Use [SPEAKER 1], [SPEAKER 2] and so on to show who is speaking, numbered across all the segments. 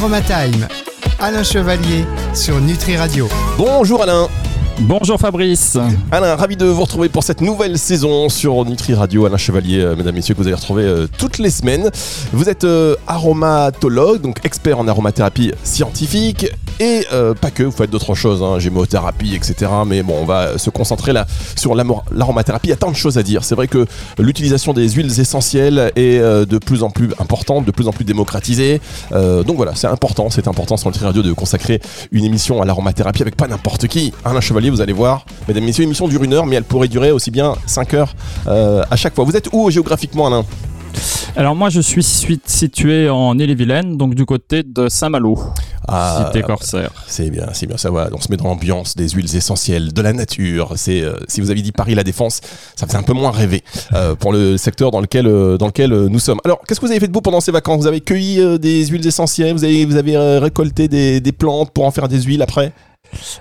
[SPEAKER 1] Aroma Time. Alain Chevalier sur Nutri Radio.
[SPEAKER 2] Bonjour Alain.
[SPEAKER 3] Bonjour Fabrice.
[SPEAKER 2] Alain, ravi de vous retrouver pour cette nouvelle saison sur Nutri Radio. Alain Chevalier, euh, mesdames, messieurs, que vous allez retrouver euh, toutes les semaines. Vous êtes euh, aromatologue, donc expert en aromathérapie scientifique et pas que, vous faites d'autres choses, hein, gémothérapie, etc. Mais bon, on va se concentrer là sur l'aromathérapie. Il y a tant de choses à dire. C'est vrai que l'utilisation des huiles essentielles est de plus en plus importante, de plus en plus démocratisée. donc voilà, c'est important, c'est important sur Nutri Radio de consacrer une émission à l'aromathérapie avec pas n'importe qui. Alain Chevalier vous allez voir. Mesdames, Messieurs, l'émission dure une heure, mais elle pourrait durer aussi bien 5 heures euh, à chaque fois. Vous êtes où géographiquement, Alain?
[SPEAKER 3] Alors moi je suis situé en Ille-et-Vilaine, donc du côté de Saint-Malo, ah, cité corsaire.
[SPEAKER 2] C'est bien, c'est bien, ça va. On se met dans l'ambiance des huiles essentielles, de la nature. C'est euh, si vous avez dit Paris la Défense, ça fait un peu moins rêver euh, pour le secteur dans lequel dans lequel nous sommes. Alors qu'est-ce que vous avez fait de beau pendant ces vacances? Vous avez cueilli des huiles essentielles, vous avez vous avez récolté des, des plantes pour en faire des huiles après?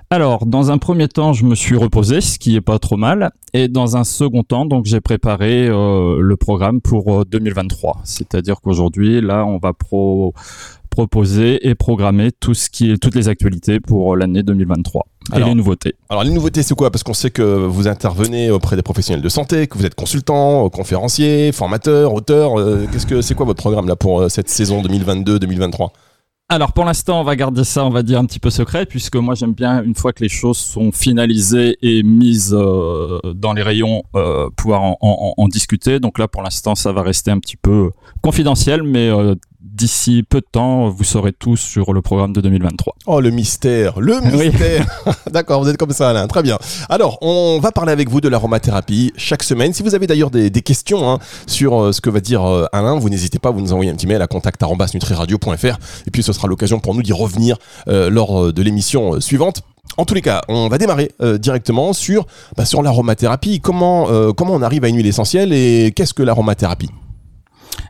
[SPEAKER 3] Alors, dans un premier temps, je me suis reposé, ce qui est pas trop mal, et dans un second temps, donc j'ai préparé euh, le programme pour 2023. Euh, C'est-à-dire qu'aujourd'hui, là, on va proposer et programmer tout ce qui est, toutes les actualités pour l'année 2023 et les nouveautés.
[SPEAKER 2] Alors les nouveautés c'est quoi? Parce qu'on sait que vous intervenez auprès des professionnels de santé, que vous êtes consultant, conférencier, formateur, auteur. Euh, qu'est-ce que c'est quoi votre programme là pour cette saison 2022-2023
[SPEAKER 3] alors pour l'instant, on va garder ça, on va dire un petit peu secret, puisque moi j'aime bien une fois que les choses sont finalisées et mises euh, dans les rayons, euh, pouvoir en, en, discuter. Donc là, pour l'instant, ça va rester un petit peu confidentiel, mais euh, d'ici peu de temps, vous saurez tout sur le programme de 2023.
[SPEAKER 2] Oh, le mystère, le mystère. D'accord, vous êtes comme ça, Alain. Très bien. Alors, on va parler avec vous de l'aromathérapie chaque semaine. Si vous avez d'ailleurs des, questions hein, sur euh, ce que va dire euh, Alain, vous n'hésitez pas, vous nous envoyez un petit mail à contact@nutriradio.fr et puis ce sera l'occasion pour nous d'y revenir euh, lors de l'émission suivante. En tous les cas, on va démarrer directement sur, bah, sur l'aromathérapie. Comment, comment on arrive à une huile essentielle et qu'est-ce que l'aromathérapie?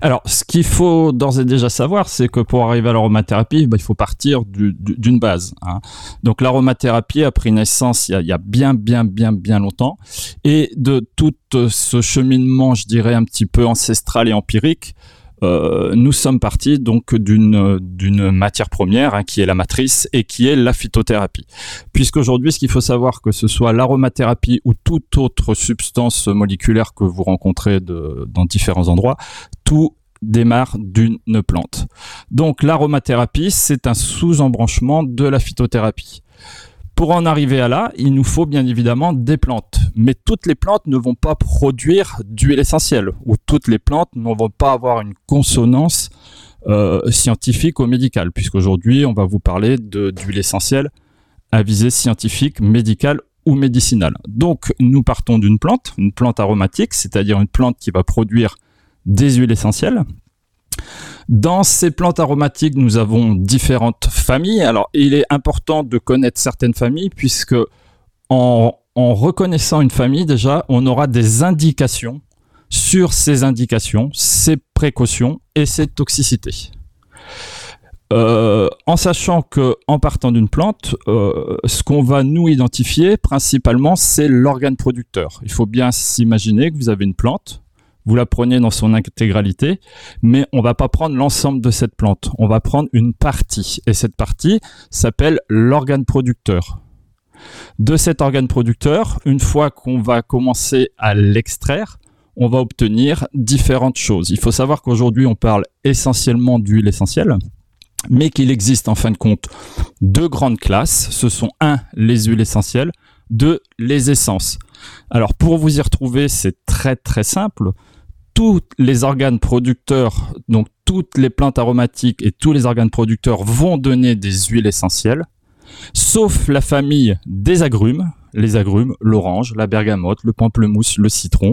[SPEAKER 3] Alors, ce qu'il faut d'ores et déjà savoir, c'est que pour arriver à l'aromathérapie, bah, il faut partir d'une base. Hein. Donc, l'aromathérapie a pris naissance il y, a, bien, bien, bien, bien longtemps. Et de tout ce cheminement, je dirais, un petit peu ancestral et empirique, euh, nous sommes partis donc d'une matière première hein, qui est la matrice et qui est la phytothérapie. Puisqu'aujourd'hui, ce qu'il faut savoir que ce soit l'aromathérapie ou toute autre substance moléculaire que vous rencontrez dans différents endroits, tout démarre d'une plante. Donc l'aromathérapie, c'est un sous-embranchement de la phytothérapie. Pour en arriver à là, il nous faut bien évidemment des plantes. Mais toutes les plantes ne vont pas produire d'huile essentielle, ou toutes les plantes ne vont pas avoir une consonance euh, scientifique ou médicale, puisqu'aujourd'hui, on va vous parler d'huile essentielle à visée scientifique, médicale ou médicinale. Donc, nous partons d'une plante, une plante aromatique, c'est-à-dire une plante qui va produire des huiles essentielles. Dans ces plantes aromatiques, nous avons différentes familles. Alors, il est important de connaître certaines familles puisque en, reconnaissant une famille, déjà, on aura des indications sur ces indications, ces précautions et ces toxicités. Euh, en sachant que en partant d'une plante, euh, ce qu'on va nous identifier principalement, c'est l'organe producteur. Il faut bien s'imaginer que vous avez une plante, vous la prenez dans son intégralité, mais on va pas prendre l'ensemble de cette plante. On va prendre une partie, et cette partie s'appelle l'organe producteur. De cet organe producteur, une fois qu'on va commencer à l'extraire, on va obtenir différentes choses. Il faut savoir qu'aujourd'hui, on parle essentiellement d'huile essentielle, mais qu'il existe en fin de compte deux grandes classes. Ce sont un, les huiles essentielles, deux, les essences. Alors pour vous y retrouver, c'est très très simple tous les organes producteurs, donc toutes les plantes aromatiques et tous les organes producteurs vont donner des huiles essentielles, sauf la famille des agrumes, les agrumes, l'orange, la bergamote, le pamplemousse, le citron,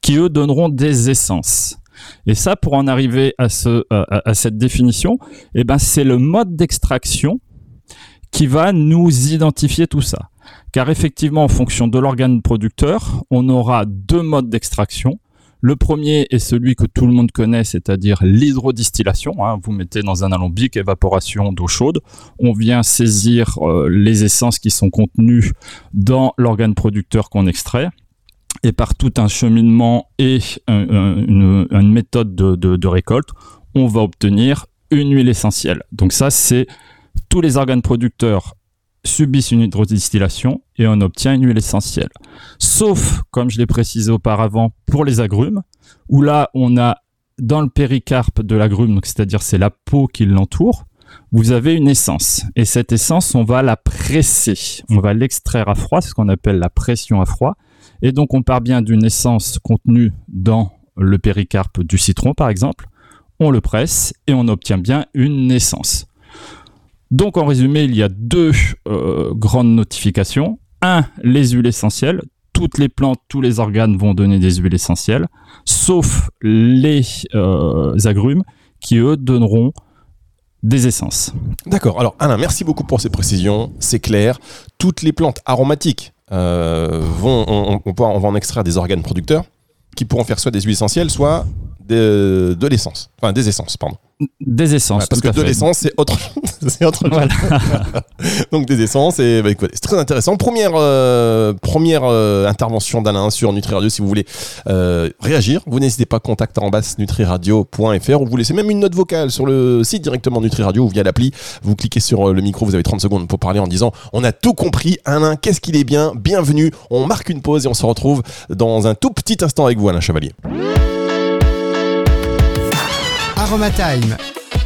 [SPEAKER 3] qui eux donneront des essences. Et ça, pour en arriver à, ce, à, cette définition, eh ben, c'est le mode d'extraction qui va nous identifier tout ça. Car effectivement, en fonction de l'organe producteur, on aura deux modes d'extraction. Le premier est celui que tout le monde connaît, c'est-à-dire l'hydrodistillation. Hein. Vous mettez dans un alambic évaporation d'eau chaude. On vient saisir euh, les essences qui sont contenues dans l'organe producteur qu'on extrait. Et par tout un cheminement et une, méthode de, récolte, on va obtenir une huile essentielle. Donc ça, c'est tous les organes producteurs subissent une hydrodistillation et on obtient une huile essentielle. Sauf, comme je l'ai précisé auparavant, pour les agrumes, où là, on a dans le péricarpe de l'agrume, c'est-à-dire c'est la peau qui l'entoure, vous avez une essence. Et cette essence, on va la presser. On va l'extraire à froid, c'est ce qu'on appelle la pression à froid. Et donc, on part bien d'une essence contenue dans le péricarpe du citron, par exemple. On le presse et on obtient bien une essence. Donc, en résumé, il y a deux euh, grandes notifications. Un, les huiles essentielles. Toutes les plantes, tous les organes vont donner des huiles essentielles, sauf les euh, agrumes qui, eux, donneront des essences.
[SPEAKER 2] D'accord. Alors Alain, merci beaucoup pour ces précisions. C'est clair. Toutes les plantes aromatiques euh, vont, on, on, on, va en extraire des organes producteurs qui pourront faire soit des huiles essentielles, soit de, de l'essence. Enfin, des essences, pardon.
[SPEAKER 3] Des essences. Ouais,
[SPEAKER 2] parce que de l'essence, c'est autre, c'est autre
[SPEAKER 3] voilà.
[SPEAKER 2] Donc des essences, et bah, écoutez, c'est très intéressant. Première, euh, première euh, intervention d'Alain sur Nutri Radio. Si vous voulez euh, réagir, vous n'hésitez pas à contacter en basse nutriradio.fr ou vous laissez même une note vocale sur le site directement Nutri Radio ou via l'appli. Vous cliquez sur le micro, vous avez 30 secondes pour parler en disant On a tout compris. Alain, qu'est-ce qu'il est bien? Bienvenue. On marque une pause et on se retrouve dans un tout petit instant avec vous, Alain Chevalier.
[SPEAKER 1] Aromatime,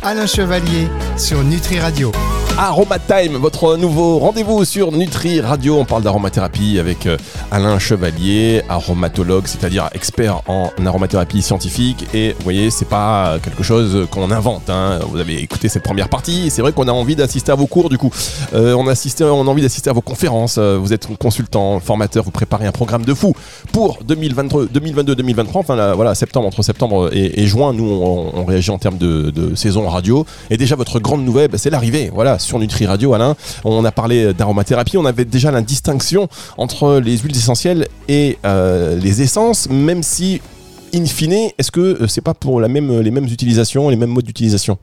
[SPEAKER 1] Alain Chevalier sur Nutri Radio.
[SPEAKER 2] Aromatime, votre nouveau rendez-vous sur Nutri Radio. On parle d'aromathérapie avec euh, Alain Chevalier, aromatologue, c'est-à-dire expert en aromathérapie scientifique. Et vous voyez, c'est pas quelque chose qu'on invente. Hein. Vous avez écouté cette première partie. C'est vrai qu'on a envie d'assister à vos cours, du coup. Euh, on, on a envie d'assister à vos conférences. Euh, vous êtes consultant, formateur, vous préparez un programme de fou pour 2022-2023. Enfin, là, voilà, septembre, entre septembre et, juin, nous, on, réagit en termes de, de, saison radio. Et déjà, votre grande nouvelle, c'est l'arrivée. Voilà sur Nutri Radio, Alain. On a parlé d'aromathérapie, on avait déjà la distinction entre les huiles essentielles et euh, les essences, même si, in fine, est-ce que c'est pas pour la même, les mêmes utilisations, les mêmes modes d'utilisation?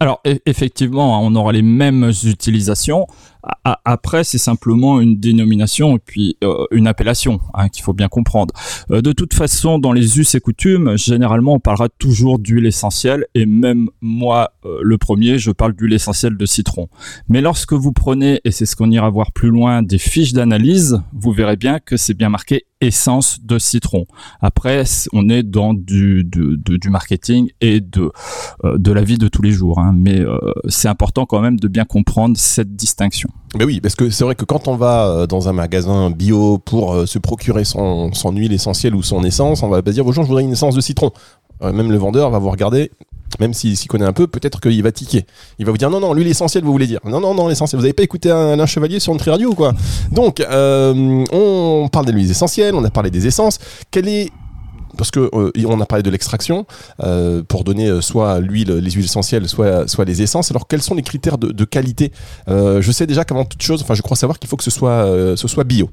[SPEAKER 3] Alors e-, effectivement, on aura les mêmes utilisations. Après, c'est simplement une dénomination et puis euh, une appellation hein, qu'il faut bien comprendre. Euh, de toute façon, dans les us et coutumes, généralement, on parlera toujours d'huile essentielle et même moi, euh, le premier, je parle d'huile essentielle de citron. Mais lorsque vous prenez, et c'est ce qu'on ira voir plus loin, des fiches d'analyse, vous verrez bien que c'est bien marqué essence de citron. Après, on est dans du, du, marketing et de, de la vie de tous les jours. Hein. Mais c'est important quand même de bien comprendre cette distinction.
[SPEAKER 2] Mais oui, parce que c'est vrai que quand on va euh, dans un magasin bio pour se procurer son, huile essentielle ou son essence, on va pas dire bonjour, je voudrais une essence de citron. même le vendeur va vous regarder, même s'il s'y connaît un peu, peut-être qu'il va tiquer. Il va vous dire non, non, l'huile essentielle, vous voulez dire. Non, non, non, l'essentiel. Vous n'avez pas écouté un, chevalier sur Nutri Radio ou quoi Donc, euh, on parle des huiles essentielles, on a parlé des essences. Quelle est parce que euh, on a parlé de l'extraction euh, pour donner euh, soit l'huile, les huiles essentielles, soit soit les essences. Alors quels sont les critères de, qualité? Je sais déjà qu'avant toute chose, enfin je crois savoir qu'il faut que ce soit ce soit bio.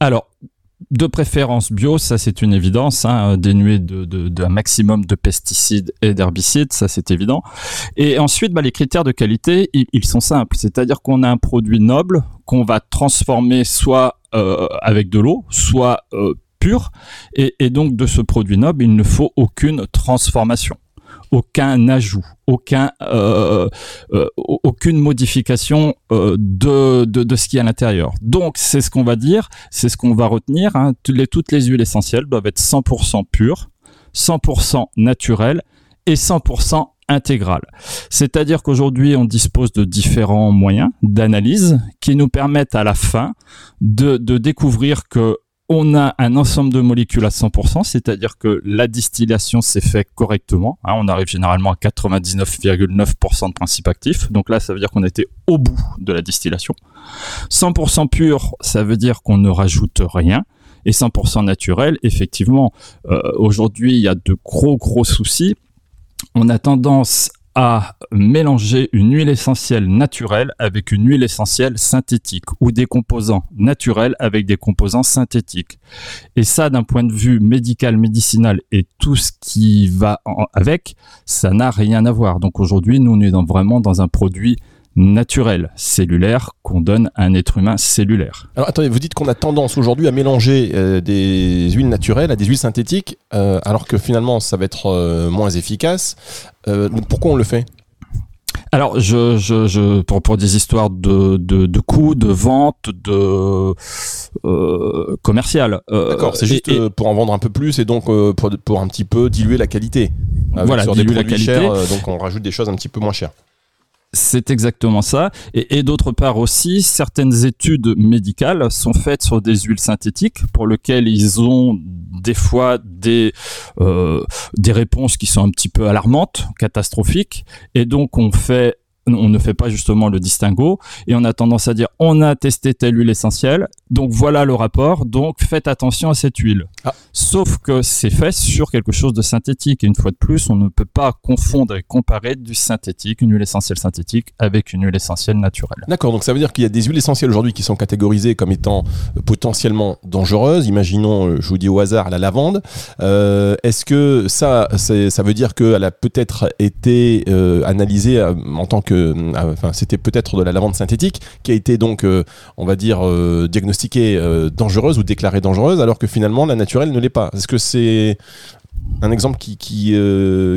[SPEAKER 3] Alors de préférence bio, ça c'est une évidence, hein, dénué d'un de, maximum de pesticides et d'herbicides, ça c'est évident. Et ensuite, bah, les critères de qualité, ils, sont simples, c'est-à-dire qu'on a un produit noble qu'on va transformer soit avec de l'eau, soit pur, et, donc de ce produit noble, il ne faut aucune transformation aucun ajout, aucun, euh, euh, aucune modification euh, de, de, de, ce qui est à l'intérieur. Donc, c'est ce qu'on va dire, c'est ce qu'on va retenir. Hein. Toutes, les, toutes les huiles essentielles doivent être 100% pures, 100% naturelles et 100% intégrales. C'est-à-dire qu'aujourd'hui, on dispose de différents moyens d'analyse qui nous permettent à la fin de, de découvrir que on a un ensemble de molécules à 100%, c'est-à-dire que la distillation s'est faite correctement. Hein, on arrive généralement à 99,9% de principe actif. Donc là, ça veut dire qu'on était au bout de la distillation. 100% pur, ça veut dire qu'on ne rajoute rien. Et 100% naturel, effectivement, euh, aujourd'hui, il y a de gros, gros soucis. On a tendance à mélanger une huile essentielle naturelle avec une huile essentielle synthétique ou des composants naturels avec des composants synthétiques. Et ça, d'un point de vue médical, médicinal et tout ce qui va avec, ça n'a rien à voir. Donc aujourd'hui, nous, on est vraiment dans un produit naturelle, cellulaire, qu'on donne à un être humain cellulaire.
[SPEAKER 2] Alors attendez, vous dites qu'on a tendance aujourd'hui à mélanger euh, des huiles naturelles à des huiles synthétiques, euh, alors que finalement ça va être euh, moins efficace. pourquoi on le fait?
[SPEAKER 3] Alors, je, je, je pour, pour des histoires de, de, de coûts, de vente, de euh, commercial.
[SPEAKER 2] D'accord, c'est juste pour en vendre un peu plus et donc pour, pour un petit peu diluer la qualité.
[SPEAKER 3] voilà, diluer la qualité.
[SPEAKER 2] donc on rajoute des choses un petit peu moins chères.
[SPEAKER 3] C'est exactement ça. Et, d'autre part aussi, certaines études médicales sont faites sur des huiles synthétiques pour lesquelles ils ont des fois des, euh, des réponses qui sont un petit peu alarmantes, catastrophiques. Et donc on fait on ne fait pas justement le distinguo et on a tendance à dire on a testé telle huile essentielle, donc voilà le rapport, donc faites attention à cette huile. Ah. Sauf que c'est fait sur quelque chose de synthétique et une fois de plus, on ne peut pas confondre et comparer du synthétique, une huile essentielle synthétique avec une huile essentielle naturelle.
[SPEAKER 2] D'accord, donc ça veut dire qu'il y a des huiles essentielles aujourd'hui qui sont catégorisées comme étant euh, potentiellement dangereuses. Imaginons, euh, je vous dis au hasard, la lavande. Euh, est-ce que ça, ça veut dire qu'elle a peut-être été analysée en tant que euh, enfin, c'était peut-être de la lavande synthétique qui a été donc, euh, on va dire, euh, diagnostiquée dangereuse ou déclarée dangereuse, alors que finalement la naturelle ne l'est pas. Est-ce que c'est un exemple qui, qui,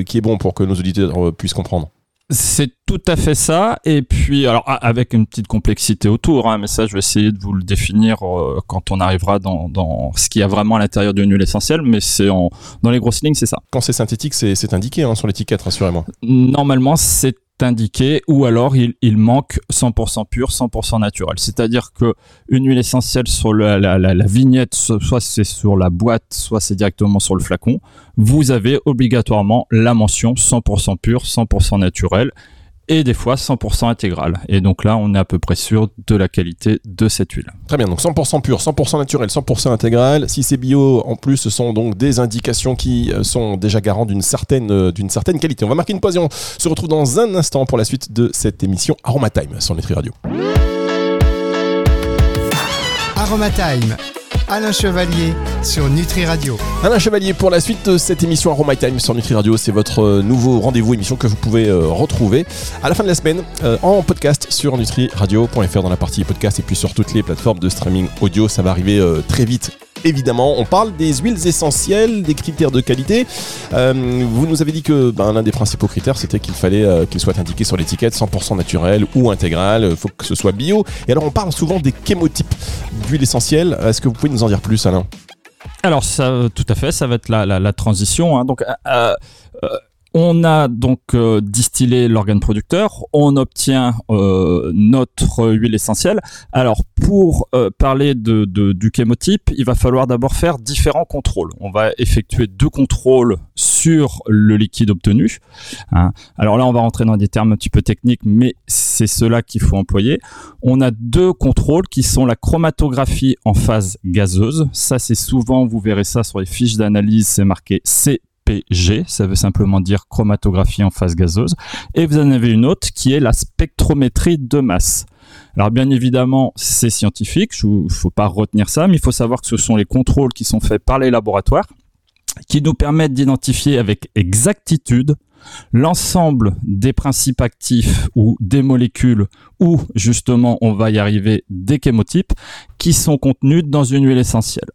[SPEAKER 2] qui est bon pour que nos auditeurs puissent comprendre?
[SPEAKER 3] C'est tout à fait ça. Et puis, alors, avec une petite complexité autour, hein, mais ça, je vais essayer de vous le définir quand on arrivera dans, dans ce qu'il y a vraiment à l'intérieur d'une huile essentielle, mais c'est en, dans les grosses lignes, c'est ça.
[SPEAKER 2] Quand c'est synthétique, c'est indiqué hein, sur l'étiquette, rassurez-moi.
[SPEAKER 3] Normalement, c'est indiqué ou alors il, manque 100% pur, 100% naturel. C'est-à-dire que une huile essentielle sur la, la, la, vignette, soit c'est sur la boîte, soit c'est directement sur le flacon, vous avez obligatoirement la mention 100% pur, 100% naturel et des fois 100% intégral. Et donc là, on est à peu près sûr de la qualité de cette huile.
[SPEAKER 2] Très bien, donc 100% pur, 100% naturel, 100% intégral. Si c'est bio, en plus, ce sont donc des indications qui euh, sont déjà garants d'une certaine, euh, d'une certaine qualité. On va marquer une pause et on se retrouve dans un instant pour la suite de cette émission Aromatime sur Nutri Radio.
[SPEAKER 1] Aromatime Alain Chevalier sur Nutri Radio.
[SPEAKER 2] Alain Chevalier pour la suite de cette émission Aroma Time sur Nutri Radio. C'est votre euh, nouveau rendez-vous émission que vous pouvez euh, retrouver à la fin de la semaine euh, en podcast sur nutriradio.fr dans la partie podcast et puis sur toutes les plateformes de streaming audio. Ça va arriver très vite évidemment. On parle des huiles essentielles, des critères de qualité. Euh, vous nous avez dit que ben, l'un des principaux critères, c'était qu'il fallait euh, qu'il soit indiqué sur l'étiquette 100% naturel ou intégral. Il faut que ce soit bio. Et alors, on parle souvent des chémotypes d'huiles essentielles. Est-ce que vous pouvez nous en dire plus, Alain?
[SPEAKER 3] Alors ça, tout à fait, ça va être la, transition. Hein. Donc, euh, on a donc euh, distillé l'organe producteur, on obtient euh, notre huile essentielle. Alors pour euh, parler de, du chémotype, il va falloir d'abord faire différents contrôles. On va effectuer deux contrôles sur le liquide obtenu. Hein. Alors là, on va rentrer dans des termes un petit peu techniques, mais c'est cela qu'il faut employer. On a deux contrôles qui sont la chromatographie en phase gazeuse. Ça, c'est souvent, vous verrez ça sur les fiches d'analyse, c'est marqué C PG, ça veut simplement dire chromatographie en phase gazeuse. Et vous en avez une autre qui est la spectrométrie de masse. Alors bien évidemment, c'est scientifique, il ne faut pas retenir ça, mais il faut savoir que ce sont les contrôles qui sont faits par les laboratoires qui nous permettent d'identifier avec exactitude l'ensemble des principes actifs ou des molécules ou justement on va y arriver des chémotypes qui sont contenus dans une huile essentielle.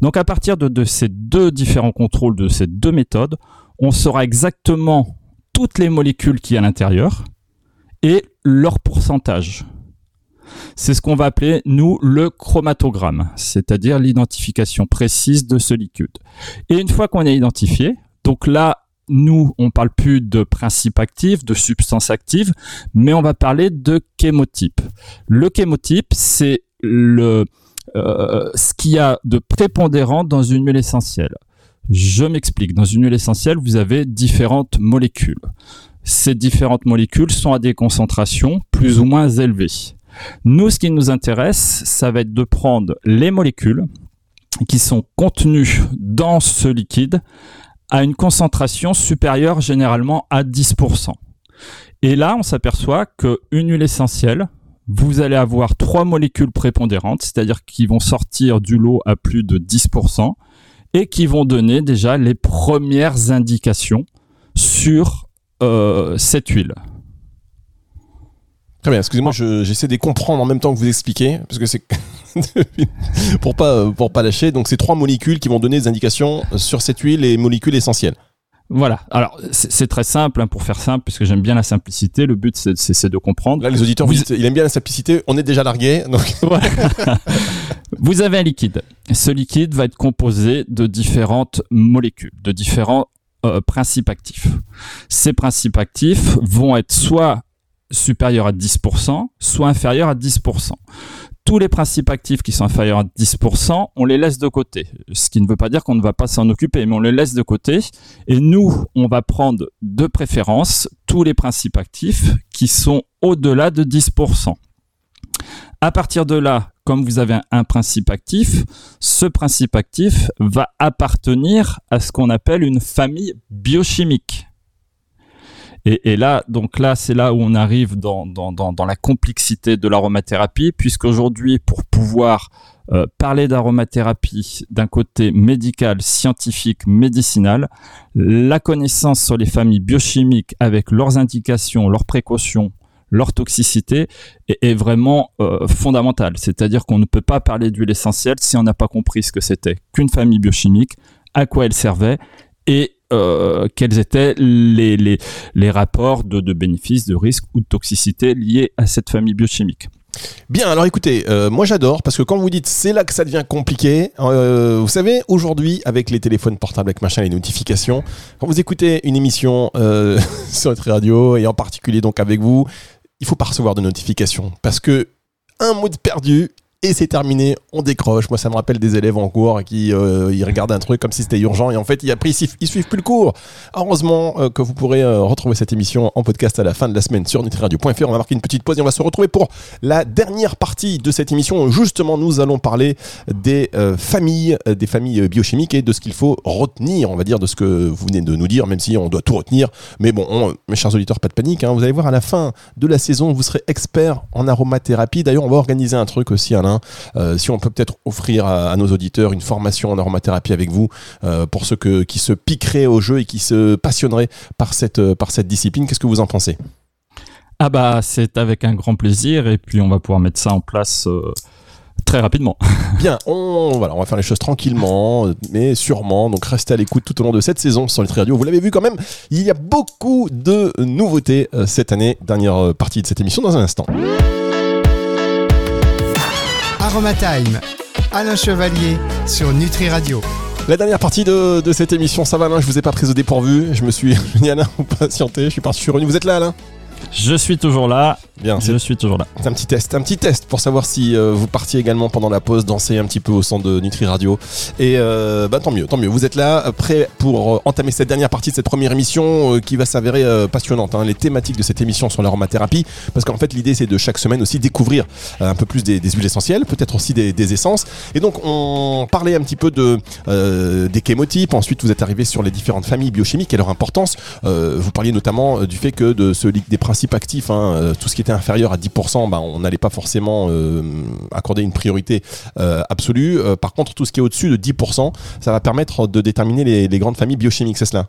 [SPEAKER 3] Donc à partir de, ces deux différents contrôles, de ces deux méthodes, on saura exactement toutes les molécules qui y a à l'intérieur et leur pourcentage. C'est ce qu'on va appeler, nous, le chromatogramme, c'est-à-dire l'identification précise de ce liquide. Et une fois qu'on a identifié, donc là, nous, on parle plus de principes actifs, de substances actives, mais on va parler de chémotype. Le chémotype, c'est le, euh, ce qu'il y a de prépondérant dans une huile essentielle. Je m'explique. Dans une huile essentielle, vous avez différentes molécules. Ces différentes molécules sont à des concentrations plus ou moins élevées. Nous, ce qui nous intéresse, ça va être de prendre les molécules qui sont contenues dans ce liquide à une concentration supérieure généralement à 10%. Et là, on s'aperçoit qu'une huile essentielle, vous allez avoir trois molécules prépondérantes, c'est-à-dire qui vont sortir du lot à plus de 10% et qui vont donner déjà les premières indications sur euh, cette huile.
[SPEAKER 2] Très bien, excusez-moi, j'essaie de comprendre en même temps que vous expliquez, parce que c'est pour pas pour pas lâcher. Donc c'est trois molécules qui vont donner des indications sur cette huile et molécules essentielles.
[SPEAKER 3] Voilà. Alors, c'est très simple, hein, pour faire simple, puisque j'aime bien la simplicité. Le but, c'est de comprendre.
[SPEAKER 2] Là, les auditeurs, vous... il aime bien la simplicité. On est déjà largué. Donc...
[SPEAKER 3] vous avez un liquide. Ce liquide va être composé de différentes molécules, de différents euh, principes actifs. Ces principes actifs vont être soit supérieurs à 10%, soit inférieurs à 10% tous les principes actifs qui sont inférieurs à 10%, on les laisse de côté. Ce qui ne veut pas dire qu'on ne va pas s'en occuper, mais on les laisse de côté. Et nous, on va prendre de préférence tous les principes actifs qui sont au-delà de 10%. À partir de là, comme vous avez un principe actif, ce principe actif va appartenir à ce qu'on appelle une famille biochimique. Et, là, donc là, c'est là où on arrive dans, dans, dans, la complexité de l'aromathérapie, puisqu'aujourd'hui, pour pouvoir euh, parler d'aromathérapie d'un côté médical, scientifique, médicinal, la connaissance sur les familles biochimiques avec leurs indications, leurs précautions, leur toxicité est, vraiment euh, fondamentale. C'est-à-dire qu'on ne peut pas parler d'huile essentielle si on n'a pas compris ce que c'était qu'une famille biochimique, à quoi elle servait et euh, quels étaient les, les, les rapports de, de, bénéfices, de risques ou de toxicité liés à cette famille biochimique.
[SPEAKER 2] Bien, alors écoutez, euh, moi j'adore parce que quand vous dites c'est là que ça devient compliqué, euh, vous savez, aujourd'hui avec les téléphones portables, avec machin, les notifications, quand vous écoutez une émission sur notre radio et en particulier donc avec vous, il faut pas recevoir de notifications parce que un mot de perdu et c'est terminé, on décroche. Moi, ça me rappelle des élèves en cours qui euh, ils regardent un truc comme si c'était urgent et en fait, ils, après, ils, suivent plus le cours. Heureusement euh, que vous pourrez euh, retrouver cette émission en podcast à la fin de la semaine sur nutriradio.fr. On va marquer une petite pause et on va se retrouver pour la dernière partie de cette émission. Justement, nous allons parler des familles, des familles biochimiques et de ce qu'il faut retenir, on va dire, de ce que vous venez de nous dire, même si on doit tout retenir. Mais bon, mes chers auditeurs, pas de panique. Hein. vous allez voir à la fin de la saison, vous serez expert en aromathérapie. D'ailleurs, on va organiser un truc aussi, Alain. Euh, si on peut peut-être offrir à, nos auditeurs une formation en aromathérapie avec vous euh, pour ceux qui se piqueraient au jeu et qui se passionneraient par cette, euh, par cette discipline, qu'est-ce que vous en pensez?
[SPEAKER 3] Ah bah c'est avec un grand plaisir et puis on va pouvoir mettre ça en place. très rapidement.
[SPEAKER 2] Bien, on, voilà, on va faire les choses tranquillement, mais sûrement. Donc restez à l'écoute tout au long de cette saison sur Nutri Radio. Vous l'avez vu quand même, il y a beaucoup de nouveautés cette année. Dernière partie de cette émission dans un instant.
[SPEAKER 1] Aromatime, Alain Chevalier sur Nutri Radio.
[SPEAKER 2] La dernière partie de, cette émission, ça va Alain, je vous ai pas pris au dépourvu, je me suis dit Alain, vous patientez, je suis parti sur une. Vous êtes là Alain?
[SPEAKER 3] Je suis toujours là.
[SPEAKER 2] Bien,
[SPEAKER 3] je suis toujours là.
[SPEAKER 2] C'est un petit test, un petit test pour savoir si euh, vous partiez également pendant la pause danser un petit peu au son de Nutri Radio. Et euh, bah, tant mieux, tant mieux. Vous êtes là, prêt pour euh, entamer cette dernière partie de cette première émission qui va s'avérer passionnante. Hein. les thématiques de cette émission sur l'aromathérapie, parce qu'en fait l'idée c'est de chaque semaine aussi découvrir un peu plus des, huiles essentielles, peut-être aussi des, essences. Et donc on parlait un petit peu de des chémotypes. Ensuite vous êtes arrivé sur les différentes familles biochimiques et leur importance. vous parliez notamment du fait que de ce des principes actifs, hein, tout ce qui était inférieur à 10%, bah, on n'allait pas forcément euh, accorder une priorité euh, absolue. Euh, par contre, tout ce qui est au-dessus de 10%, ça va permettre de déterminer les, grandes familles biochimiques, c'est cela?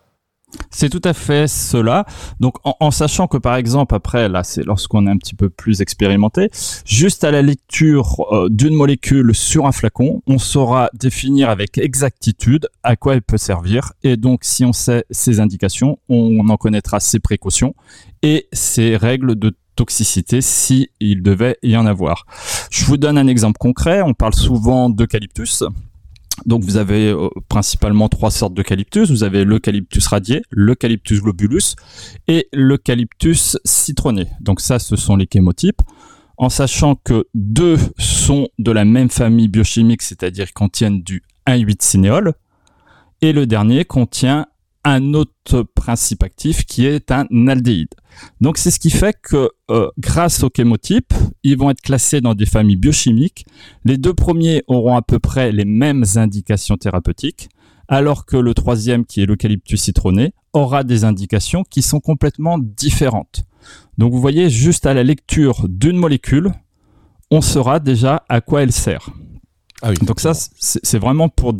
[SPEAKER 3] C'est tout à fait cela. Donc, en, sachant que, par exemple, après, là, c'est lorsqu'on est un petit peu plus expérimenté, juste à la lecture d'une molécule sur un flacon, on saura définir avec exactitude à quoi elle peut servir. Et donc, si on sait ses indications, on en connaîtra ses précautions et ses règles de toxicité si il devait y en avoir. Je vous donne un exemple concret. On parle souvent d'eucalyptus. Donc vous avez euh, principalement trois sortes d'eucalyptus. Vous avez l'eucalyptus radié, l'eucalyptus globulus et l'eucalyptus citronné. Donc ça, ce sont les chémotypes. En sachant que deux sont de la même famille biochimique, c'est-à-dire contiennent du 1,8-cinéole, et le dernier contient un autre principe actif qui est un aldéhyde. Donc c'est ce qui fait que euh, grâce aux chémotypes, ils vont être classés dans des familles biochimiques. Les deux premiers auront à peu près les mêmes indications thérapeutiques, alors que le troisième, qui est l'eucalyptus citronné, aura des indications qui sont complètement différentes. Donc vous voyez, juste à la lecture d'une molécule, on saura déjà à quoi elle sert. Ah Donc ça, c'est vraiment pour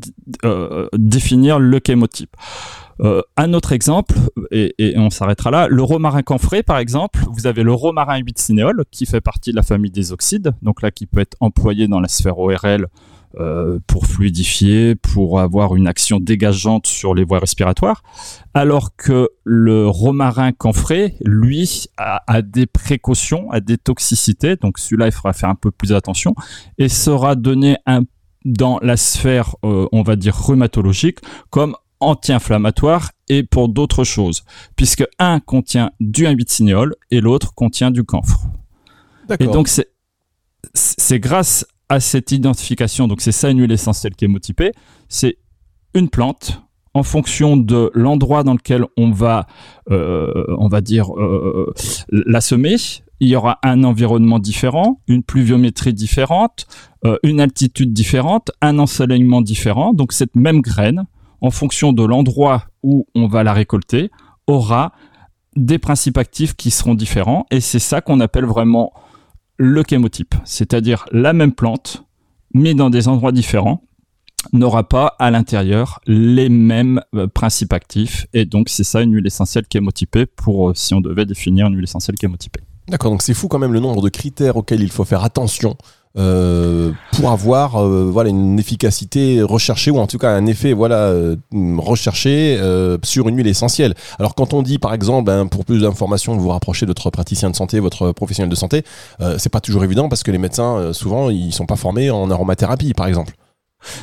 [SPEAKER 3] euh, définir le chémotype. Euh, un autre exemple, et, on s'arrêtera là, le romarin camphré par exemple, vous avez le romarin 8 cinéole qui fait partie de la famille des oxydes, donc là qui peut être employé dans la sphère ORL euh, pour fluidifier, pour avoir une action dégageante sur les voies respiratoires, alors que le romarin camphré, lui, a, des précautions, a des toxicités, donc celui-là, il faudra faire un peu plus attention, et sera donné dans la sphère, euh, on va dire, rhumatologique, comme anti-inflammatoire et pour d'autres choses, puisque un contient du 1,8 cinéole et l'autre contient du camphre. Et donc c'est c'est grâce à cette identification, donc c'est ça une huile essentielle chémotypée, c'est une plante en fonction de l'endroit dans lequel on va, euh, on va dire, euh, la semer, il y aura un environnement différent, une pluviométrie différente, euh, une altitude différente, un ensoleillement différent. Donc cette même graine, en fonction de l'endroit où on va la récolter, aura des principes actifs qui seront différents. Et c'est ça qu'on appelle vraiment le chémotype, c'est-à-dire la même plante, mais dans des endroits différents, n'aura pas à l'intérieur les mêmes euh, principes actifs. Et donc c'est ça une huile essentielle chémotypée pour euh, si on devait définir une huile essentielle chémotypée.
[SPEAKER 2] D'accord, donc c'est fou quand même le nombre de critères auxquels il faut faire attention euh, pour avoir euh, voilà une efficacité recherchée ou en tout cas un effet voilà euh, recherché sur une huile essentielle. Alors quand on dit par exemple ben, pour plus d'informations vous rapprochez de votre praticien de santé, votre professionnel de santé, c'est pas toujours évident parce que les médecins souvent ils sont pas formés en aromathérapie par exemple.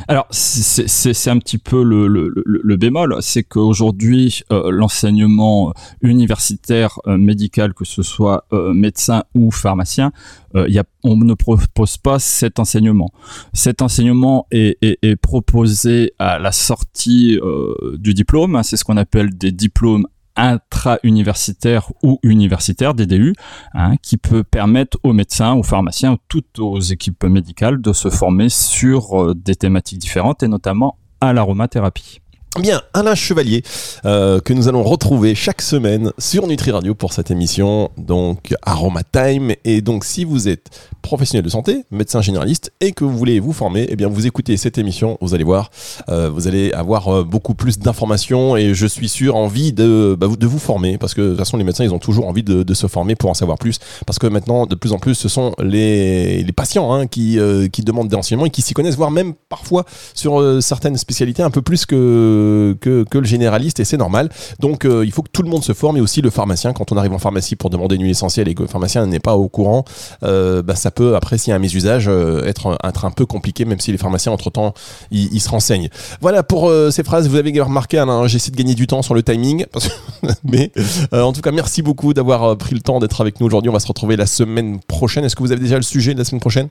[SPEAKER 3] Alors, c'est- un petit peu le, bémol, c'est qu'aujourd'hui, euh, l'enseignement universitaire euh, médical, que ce soit euh, médecin ou pharmacien, euh, on ne propose pas cet enseignement. Cet enseignement est, proposé à la sortie euh, du diplôme, hein, c'est ce qu'on appelle des diplômes intra-universitaires ou universitaires, DDU, hein, qui peut permettre aux médecins, aux pharmaciens, toutes aux équipes médicales de se former sur euh, des thématiques différentes et notamment à l'aromathérapie.
[SPEAKER 2] Bien, Alain Chevalier, euh, que nous allons retrouver chaque semaine sur Nutri Radio pour cette émission, donc Aroma Time. Et donc, si vous êtes professionnel de santé, médecin généraliste, et que vous voulez vous former, eh bien, vous écoutez cette émission, vous allez voir, euh, vous allez avoir euh, beaucoup plus d'informations et je suis sûr envie de, bah, vous- de vous former, parce que de toute façon, les médecins, ils ont toujours envie de, se former pour en savoir plus, parce que maintenant, de plus en plus, ce sont les, patients hein, qui, qui demandent des renseignements et qui s'y connaissent, voire même parfois sur certaines spécialités un peu plus que, que, le généraliste et c'est normal. Donc euh, il faut que tout le monde se forme et aussi le pharmacien. Quand on arrive en pharmacie pour demander une huile essentielle et que le pharmacien n'est pas au courant, euh, bah, ça peut après s'il y a un mésusage euh, être, être un peu compliqué même si les pharmaciens entre temps ils, se renseignent. Voilà pour ces phrases. Vous avez remarqué Alain, j'essaie de gagner du temps sur le timing. mais en tout cas merci beaucoup d'avoir pris le temps d'être avec nous aujourd'hui. On va se retrouver la semaine prochaine. Est-ce que vous avez déjà le sujet de la semaine prochaine?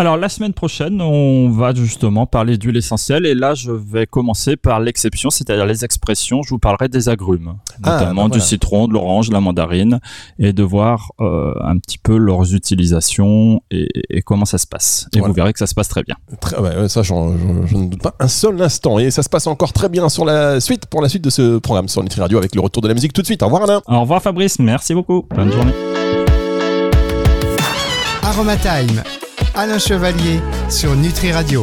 [SPEAKER 3] Alors la semaine prochaine, on va justement parler d'huile essentielle et là je vais commencer par l'exception, c'est-à-dire les expressions. Je vous parlerai des agrumes,
[SPEAKER 2] Ah,
[SPEAKER 3] notamment
[SPEAKER 2] bah
[SPEAKER 3] du
[SPEAKER 2] voilà.
[SPEAKER 3] citron, de l'orange, de la mandarine, et de voir euh, un petit peu leurs utilisations et, et comment ça se passe. Et
[SPEAKER 2] Voilà.
[SPEAKER 3] vous verrez que ça se passe très bien.
[SPEAKER 2] Très, ouais, ça, je ne doute pas un seul instant. Et ça se passe encore très bien sur la suite, pour la suite de ce programme sur Nutri Radio avec le retour de la musique tout de suite. Au revoir Alain.
[SPEAKER 3] Au revoir Fabrice, merci beaucoup. Bonne journée.
[SPEAKER 1] Aroma Time. Alain Chevalier sur Nutri Radio.